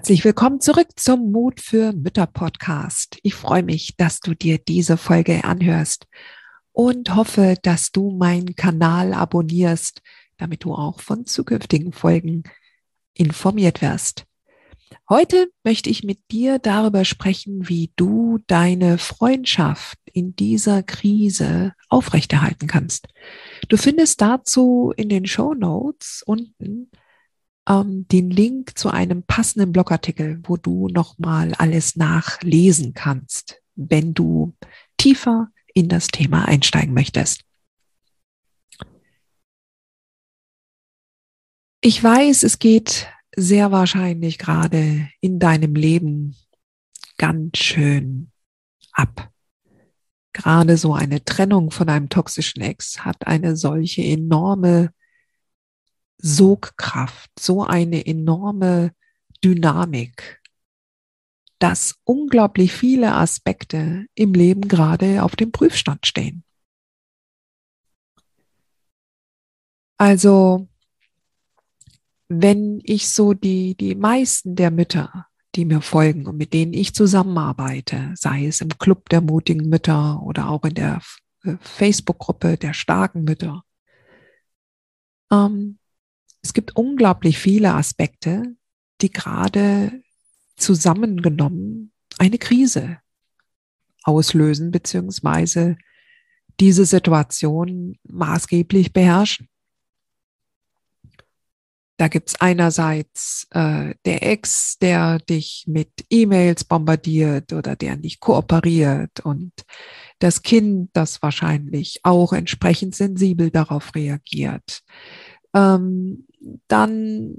Herzlich willkommen zurück zum Mut für Mütter Podcast. Ich freue mich, dass du dir diese Folge anhörst und hoffe, dass du meinen Kanal abonnierst, damit du auch von zukünftigen Folgen informiert wirst. Heute möchte ich mit dir darüber sprechen, wie du deine Freundschaft in dieser Krise aufrechterhalten kannst. Du findest dazu in den Show Notes unten ähm, den Link zu einem passenden Blogartikel, wo du nochmal alles nachlesen kannst, wenn du tiefer in das Thema einsteigen möchtest. Ich weiß, es geht sehr wahrscheinlich gerade in deinem Leben ganz schön ab. Gerade so eine Trennung von einem toxischen Ex hat eine solche enorme Sogkraft, so eine enorme Dynamik, dass unglaublich viele Aspekte im Leben gerade auf dem Prüfstand stehen. Also, wenn ich so die, die meisten der Mütter, die mir folgen und mit denen ich zusammenarbeite, sei es im Club der mutigen Mütter oder auch in der äh, Facebook-Gruppe der starken Mütter, ähm, es gibt unglaublich viele Aspekte, die gerade zusammengenommen eine Krise auslösen, beziehungsweise diese Situation maßgeblich beherrschen. Da gibt's einerseits äh, der Ex, der dich mit E-Mails bombardiert oder der nicht kooperiert und das Kind, das wahrscheinlich auch entsprechend sensibel darauf reagiert ähm, dann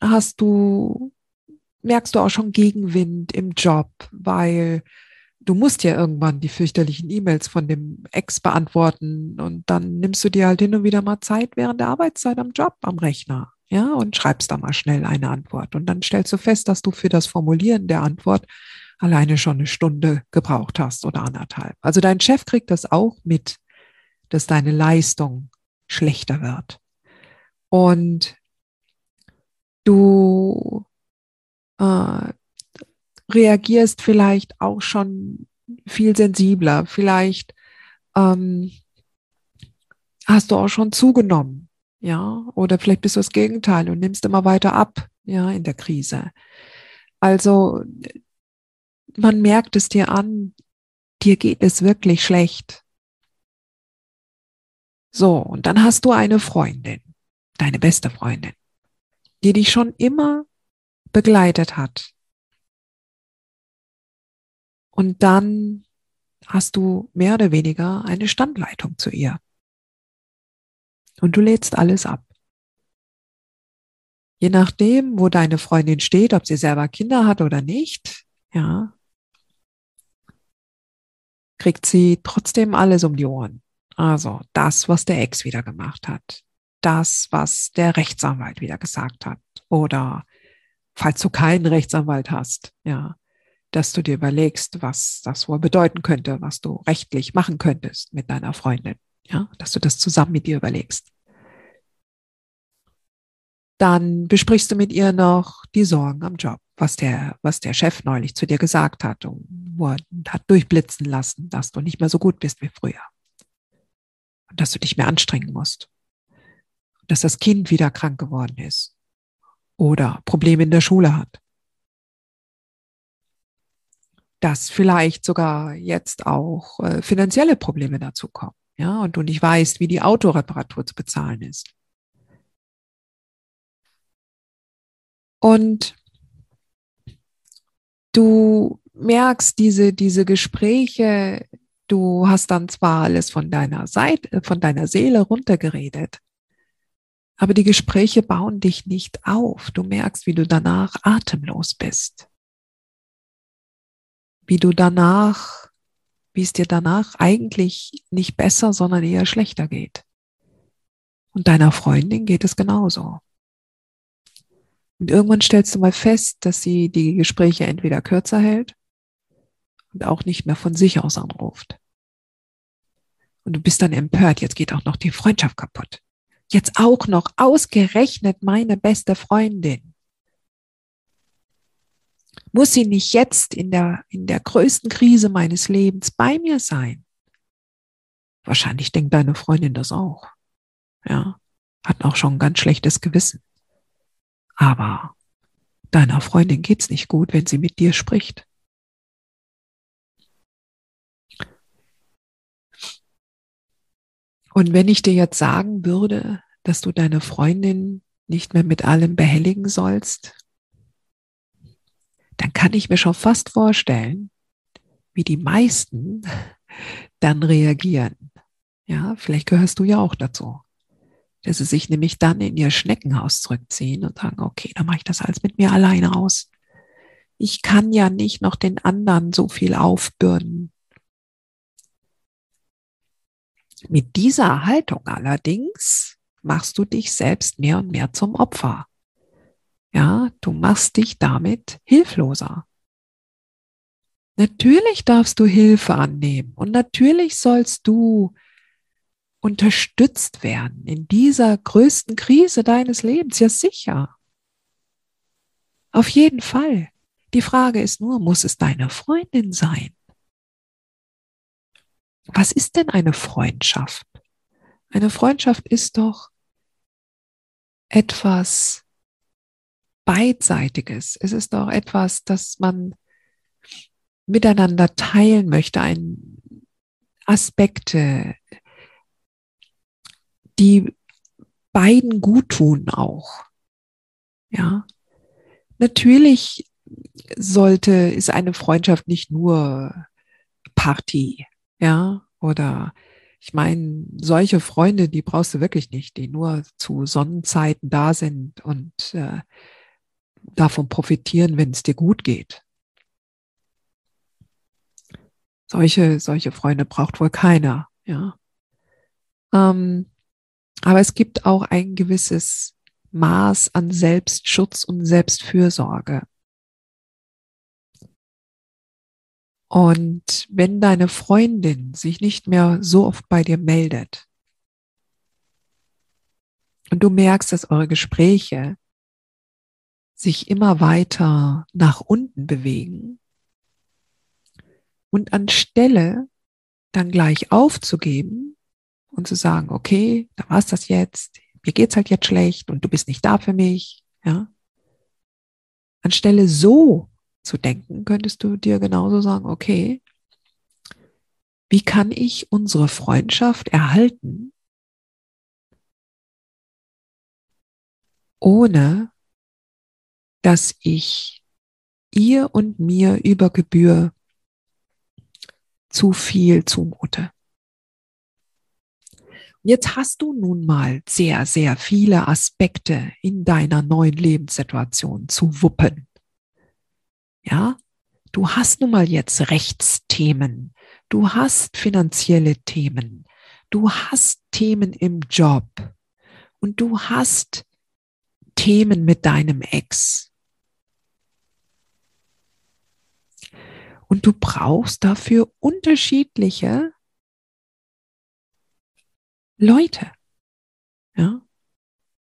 hast du, merkst du auch schon Gegenwind im Job, weil du musst ja irgendwann die fürchterlichen E-Mails von dem Ex beantworten und dann nimmst du dir halt hin und wieder mal Zeit während der Arbeitszeit am Job, am Rechner, ja, und schreibst da mal schnell eine Antwort. Und dann stellst du fest, dass du für das Formulieren der Antwort alleine schon eine Stunde gebraucht hast oder anderthalb. Also dein Chef kriegt das auch mit, dass deine Leistung schlechter wird und du äh, reagierst vielleicht auch schon viel sensibler, vielleicht ähm, hast du auch schon zugenommen, ja, oder vielleicht bist du das Gegenteil und nimmst immer weiter ab, ja, in der Krise. Also man merkt es dir an, dir geht es wirklich schlecht. So, und dann hast du eine Freundin deine beste Freundin, die dich schon immer begleitet hat. Und dann hast du mehr oder weniger eine Standleitung zu ihr. Und du lädst alles ab. Je nachdem, wo deine Freundin steht, ob sie selber Kinder hat oder nicht, ja, kriegt sie trotzdem alles um die Ohren. Also das, was der Ex wieder gemacht hat das, was der Rechtsanwalt wieder gesagt hat. Oder falls du keinen Rechtsanwalt hast, ja, dass du dir überlegst, was das wohl bedeuten könnte, was du rechtlich machen könntest mit deiner Freundin, ja, dass du das zusammen mit ihr überlegst. Dann besprichst du mit ihr noch die Sorgen am Job, was der, was der Chef neulich zu dir gesagt hat und hat durchblitzen lassen, dass du nicht mehr so gut bist wie früher. Und dass du dich mehr anstrengen musst dass das Kind wieder krank geworden ist oder Probleme in der Schule hat. Dass vielleicht sogar jetzt auch äh, finanzielle Probleme dazu kommen, ja, und du nicht weißt, wie die Autoreparatur zu bezahlen ist. Und du merkst diese, diese Gespräche, du hast dann zwar alles von deiner Seite, von deiner Seele runtergeredet, aber die Gespräche bauen dich nicht auf. Du merkst, wie du danach atemlos bist. Wie du danach, wie es dir danach eigentlich nicht besser, sondern eher schlechter geht. Und deiner Freundin geht es genauso. Und irgendwann stellst du mal fest, dass sie die Gespräche entweder kürzer hält und auch nicht mehr von sich aus anruft. Und du bist dann empört, jetzt geht auch noch die Freundschaft kaputt. Jetzt auch noch ausgerechnet meine beste Freundin. Muss sie nicht jetzt in der, in der größten Krise meines Lebens bei mir sein? Wahrscheinlich denkt deine Freundin das auch. Ja, hat auch schon ein ganz schlechtes Gewissen. Aber deiner Freundin geht's nicht gut, wenn sie mit dir spricht. Und wenn ich dir jetzt sagen würde, dass du deine Freundin nicht mehr mit allem behelligen sollst, dann kann ich mir schon fast vorstellen, wie die meisten dann reagieren. Ja, vielleicht gehörst du ja auch dazu. Dass sie sich nämlich dann in ihr Schneckenhaus zurückziehen und sagen, okay, dann mache ich das alles mit mir alleine aus. Ich kann ja nicht noch den anderen so viel aufbürden. Mit dieser Haltung allerdings machst du dich selbst mehr und mehr zum Opfer. Ja, du machst dich damit hilfloser. Natürlich darfst du Hilfe annehmen und natürlich sollst du unterstützt werden in dieser größten Krise deines Lebens, ja sicher. Auf jeden Fall. Die Frage ist nur, muss es deine Freundin sein? Was ist denn eine Freundschaft? Eine Freundschaft ist doch etwas Beidseitiges. Es ist doch etwas, das man miteinander teilen möchte, ein Aspekte, die beiden gut tun auch. Ja. Natürlich sollte, ist eine Freundschaft nicht nur Party, ja, oder ich meine, solche Freunde, die brauchst du wirklich nicht, die nur zu Sonnenzeiten da sind und äh, davon profitieren, wenn es dir gut geht. Solche, solche Freunde braucht wohl keiner, ja. Ähm, aber es gibt auch ein gewisses Maß an Selbstschutz und Selbstfürsorge. Und wenn deine Freundin sich nicht mehr so oft bei dir meldet und du merkst, dass eure Gespräche sich immer weiter nach unten bewegen und anstelle dann gleich aufzugeben und zu sagen, okay, da war's das jetzt, mir geht's halt jetzt schlecht und du bist nicht da für mich, ja. Anstelle so zu denken, könntest du dir genauso sagen, okay, wie kann ich unsere Freundschaft erhalten, ohne dass ich ihr und mir über Gebühr zu viel zumute. Jetzt hast du nun mal sehr, sehr viele Aspekte in deiner neuen Lebenssituation zu wuppen. Ja, du hast nun mal jetzt Rechtsthemen, du hast finanzielle Themen, du hast Themen im Job und du hast Themen mit deinem Ex. Und du brauchst dafür unterschiedliche Leute. Ja?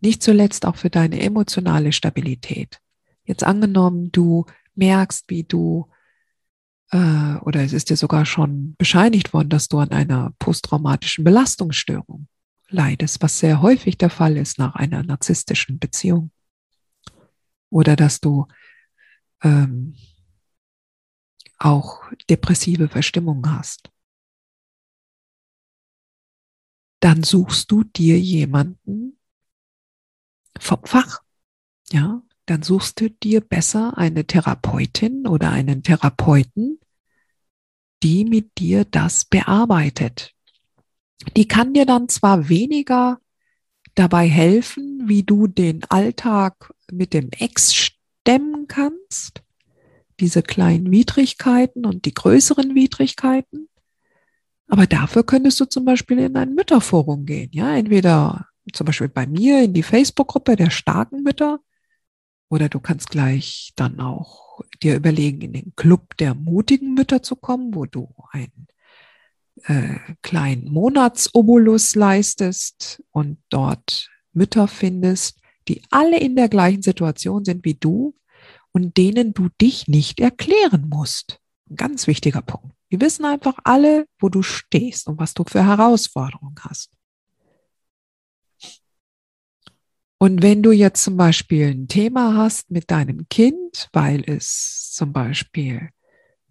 Nicht zuletzt auch für deine emotionale Stabilität. Jetzt angenommen, du merkst, wie du, äh, oder es ist dir sogar schon bescheinigt worden, dass du an einer posttraumatischen Belastungsstörung leidest, was sehr häufig der Fall ist nach einer narzisstischen Beziehung. Oder dass du ähm, auch depressive Verstimmungen hast. Dann suchst du dir jemanden vom Fach, ja, dann suchst du dir besser eine Therapeutin oder einen Therapeuten, die mit dir das bearbeitet. Die kann dir dann zwar weniger dabei helfen, wie du den Alltag mit dem Ex stemmen kannst, diese kleinen Widrigkeiten und die größeren Widrigkeiten, aber dafür könntest du zum Beispiel in ein Mütterforum gehen, ja, entweder zum Beispiel bei mir in die Facebook-Gruppe der starken Mütter oder du kannst gleich dann auch dir überlegen, in den Club der mutigen Mütter zu kommen, wo du einen äh, kleinen Monatsobolus leistest und dort Mütter findest, die alle in der gleichen Situation sind wie du und denen du dich nicht erklären musst. Ein ganz wichtiger Punkt. Die wissen einfach alle, wo du stehst und was du für Herausforderungen hast. Und wenn du jetzt zum Beispiel ein Thema hast mit deinem Kind, weil es zum Beispiel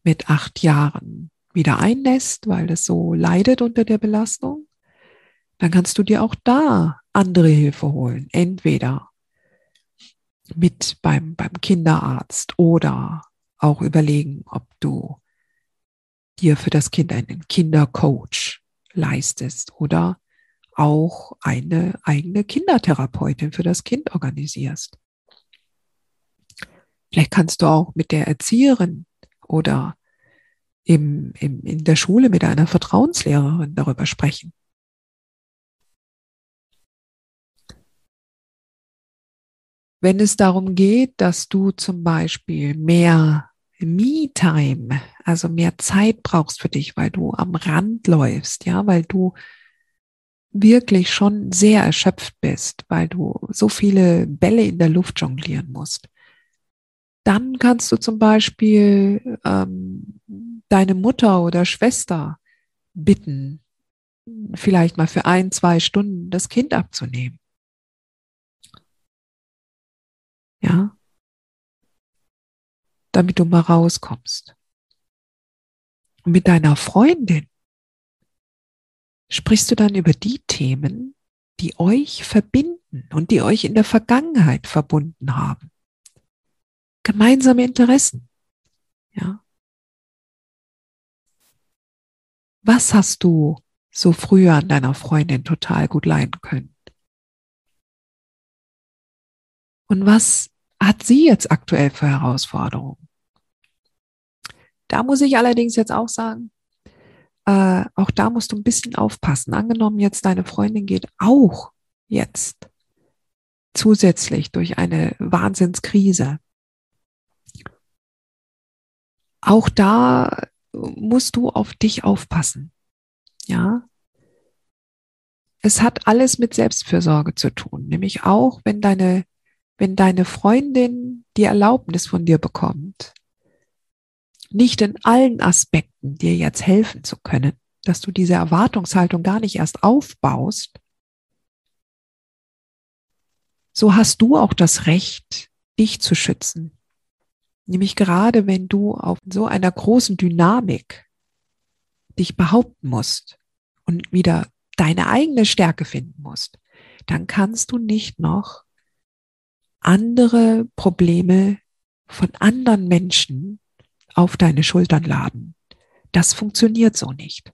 mit acht Jahren wieder einnässt, weil es so leidet unter der Belastung, dann kannst du dir auch da andere Hilfe holen. Entweder mit beim, beim Kinderarzt oder auch überlegen, ob du dir für das Kind einen Kindercoach leistest oder auch eine eigene Kindertherapeutin für das Kind organisierst. Vielleicht kannst du auch mit der Erzieherin oder im, im, in der Schule mit einer Vertrauenslehrerin darüber sprechen. Wenn es darum geht, dass du zum Beispiel mehr Me-Time, also mehr Zeit brauchst für dich, weil du am Rand läufst, ja, weil du wirklich schon sehr erschöpft bist, weil du so viele Bälle in der Luft jonglieren musst, dann kannst du zum Beispiel ähm, deine Mutter oder Schwester bitten, vielleicht mal für ein, zwei Stunden das Kind abzunehmen. Ja, damit du mal rauskommst. Mit deiner Freundin sprichst du dann über die Themen, die euch verbinden und die euch in der Vergangenheit verbunden haben. Gemeinsame Interessen. Ja. Was hast du so früher an deiner Freundin total gut leiden können? Und was hat sie jetzt aktuell für Herausforderungen? Da muss ich allerdings jetzt auch sagen, äh, auch da musst du ein bisschen aufpassen. Angenommen, jetzt deine Freundin geht auch jetzt zusätzlich durch eine Wahnsinnskrise. Auch da musst du auf dich aufpassen. Ja. Es hat alles mit Selbstfürsorge zu tun, nämlich auch, wenn deine, wenn deine Freundin die Erlaubnis von dir bekommt, nicht in allen Aspekten dir jetzt helfen zu können, dass du diese Erwartungshaltung gar nicht erst aufbaust, so hast du auch das Recht, dich zu schützen. Nämlich gerade wenn du auf so einer großen Dynamik dich behaupten musst und wieder deine eigene Stärke finden musst, dann kannst du nicht noch andere Probleme von anderen Menschen auf deine Schultern laden. Das funktioniert so nicht.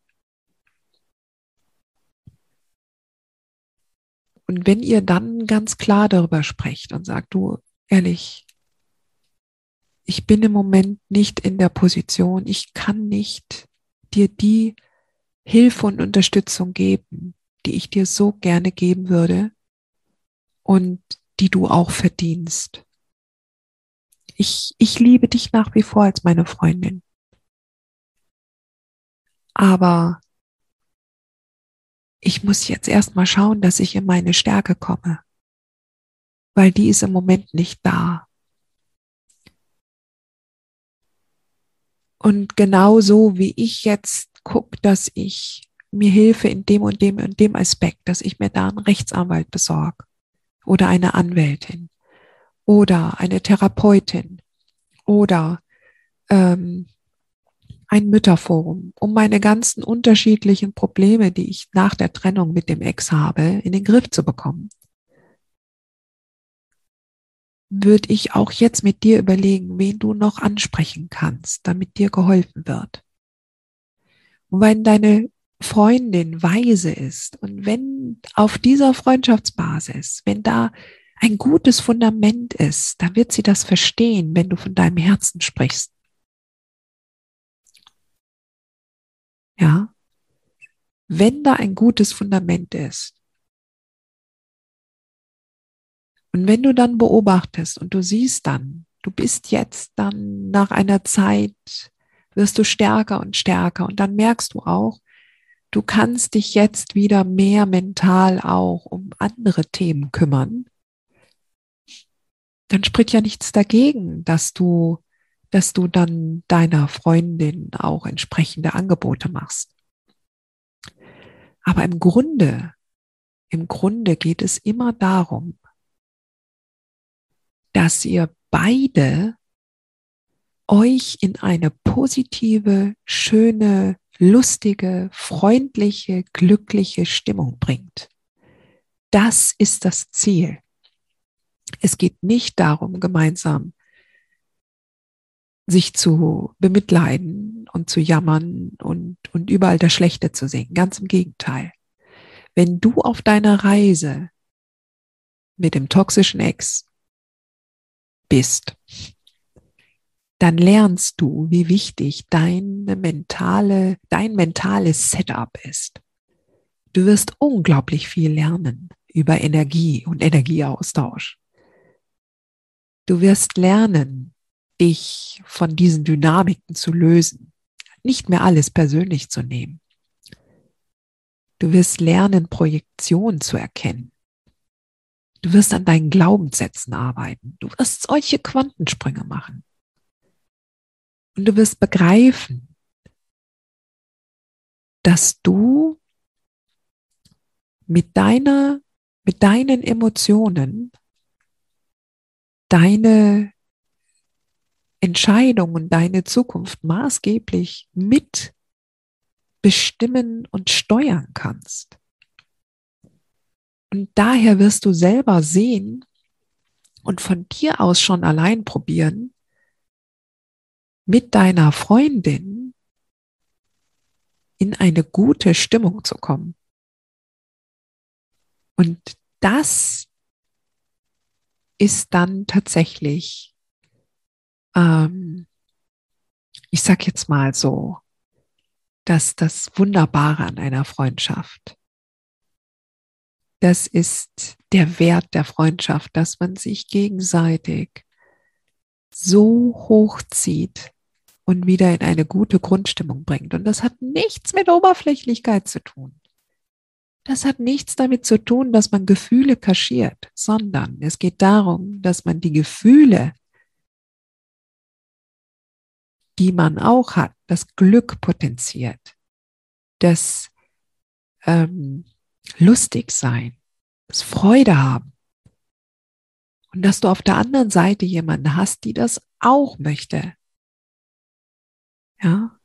Und wenn ihr dann ganz klar darüber sprecht und sagt, du, ehrlich, ich bin im Moment nicht in der Position, ich kann nicht dir die Hilfe und Unterstützung geben, die ich dir so gerne geben würde und die du auch verdienst. Ich, ich liebe dich nach wie vor als meine Freundin. Aber ich muss jetzt erstmal schauen, dass ich in meine Stärke komme, weil die ist im Moment nicht da. Und genauso wie ich jetzt gucke, dass ich mir Hilfe in dem und dem und dem Aspekt, dass ich mir da einen Rechtsanwalt besorge oder eine Anwältin oder eine Therapeutin oder ähm, ein Mütterforum, um meine ganzen unterschiedlichen Probleme, die ich nach der Trennung mit dem Ex habe, in den Griff zu bekommen. würde ich auch jetzt mit dir überlegen, wen du noch ansprechen kannst, damit dir geholfen wird. Und wenn deine Freundin weise ist und wenn auf dieser Freundschaftsbasis, wenn da ein gutes Fundament ist, dann wird sie das verstehen, wenn du von deinem Herzen sprichst. Ja, wenn da ein gutes Fundament ist. Und wenn du dann beobachtest und du siehst dann, du bist jetzt dann nach einer Zeit, wirst du stärker und stärker und dann merkst du auch, du kannst dich jetzt wieder mehr mental auch um andere Themen kümmern, dann spricht ja nichts dagegen, dass du, dass du dann deiner Freundin auch entsprechende Angebote machst. Aber im Grunde, im Grunde geht es immer darum, dass ihr beide euch in eine positive, schöne, lustige, freundliche, glückliche Stimmung bringt. Das ist das Ziel. Es geht nicht darum, gemeinsam sich zu bemitleiden und zu jammern und, und überall das Schlechte zu sehen. Ganz im Gegenteil. Wenn du auf deiner Reise mit dem toxischen Ex bist, dann lernst du, wie wichtig deine mentale, dein mentales Setup ist. Du wirst unglaublich viel lernen über Energie und Energieaustausch. Du wirst lernen, dich von diesen Dynamiken zu lösen, nicht mehr alles persönlich zu nehmen. Du wirst lernen, Projektion zu erkennen. Du wirst an deinen Glaubenssätzen arbeiten. Du wirst solche Quantensprünge machen. Und du wirst begreifen, dass du mit deiner, mit deinen Emotionen deine Entscheidung und deine Zukunft maßgeblich mit bestimmen und steuern kannst. Und daher wirst du selber sehen und von dir aus schon allein probieren, mit deiner Freundin in eine gute Stimmung zu kommen. Und das ist dann tatsächlich, ähm, ich sag jetzt mal so, dass das Wunderbare an einer Freundschaft. Das ist der Wert der Freundschaft, dass man sich gegenseitig so hochzieht, und wieder in eine gute Grundstimmung bringt. Und das hat nichts mit Oberflächlichkeit zu tun. Das hat nichts damit zu tun, dass man Gefühle kaschiert, sondern es geht darum, dass man die Gefühle, die man auch hat, das Glück potenziert, das ähm, lustig sein, das Freude haben. Und dass du auf der anderen Seite jemanden hast, die das auch möchte, ja.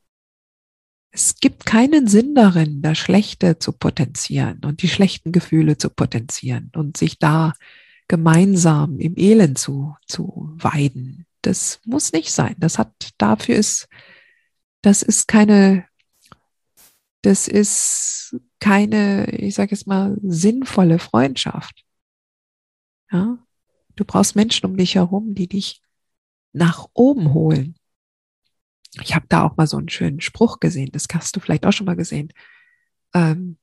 Es gibt keinen Sinn darin, das Schlechte zu potenzieren und die schlechten Gefühle zu potenzieren und sich da gemeinsam im Elend zu, zu weiden. Das muss nicht sein. Das hat, dafür ist, das ist keine, das ist keine, ich sage jetzt mal, sinnvolle Freundschaft. Ja. Du brauchst Menschen um dich herum, die dich nach oben holen, ich habe da auch mal so einen schönen Spruch gesehen, das hast du vielleicht auch schon mal gesehen. Ähm,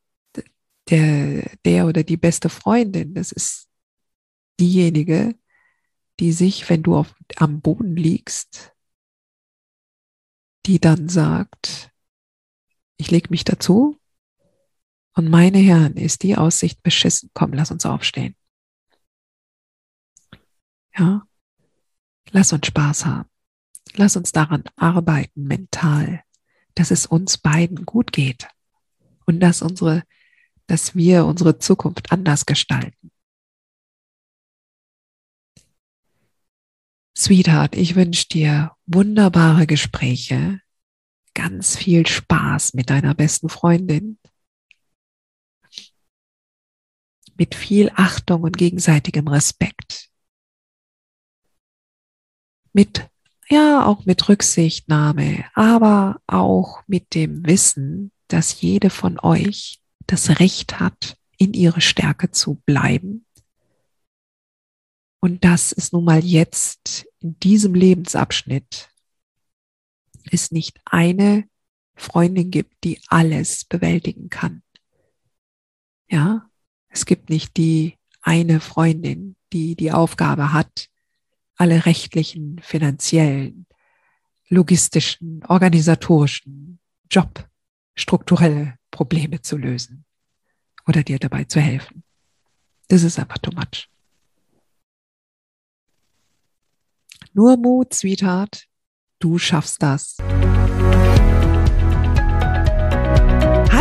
der, der oder die beste Freundin, das ist diejenige, die sich, wenn du auf, am Boden liegst, die dann sagt, ich leg mich dazu und meine Herren, ist die Aussicht beschissen, komm, lass uns aufstehen. Ja, lass uns Spaß haben. Lass uns daran arbeiten, mental, dass es uns beiden gut geht und dass unsere, dass wir unsere Zukunft anders gestalten. Sweetheart, ich wünsche dir wunderbare Gespräche, ganz viel Spaß mit deiner besten Freundin, mit viel Achtung und gegenseitigem Respekt mit, ja, auch mit Rücksichtnahme, aber auch mit dem Wissen, dass jede von euch das Recht hat, in ihre Stärke zu bleiben. Und dass es nun mal jetzt in diesem Lebensabschnitt es nicht eine Freundin gibt, die alles bewältigen kann. Ja, es gibt nicht die eine Freundin, die die Aufgabe hat, alle rechtlichen, finanziellen, logistischen, organisatorischen, Job, strukturelle Probleme zu lösen oder dir dabei zu helfen. Das ist einfach too much. Nur Mut, Sweetheart. Du schaffst das.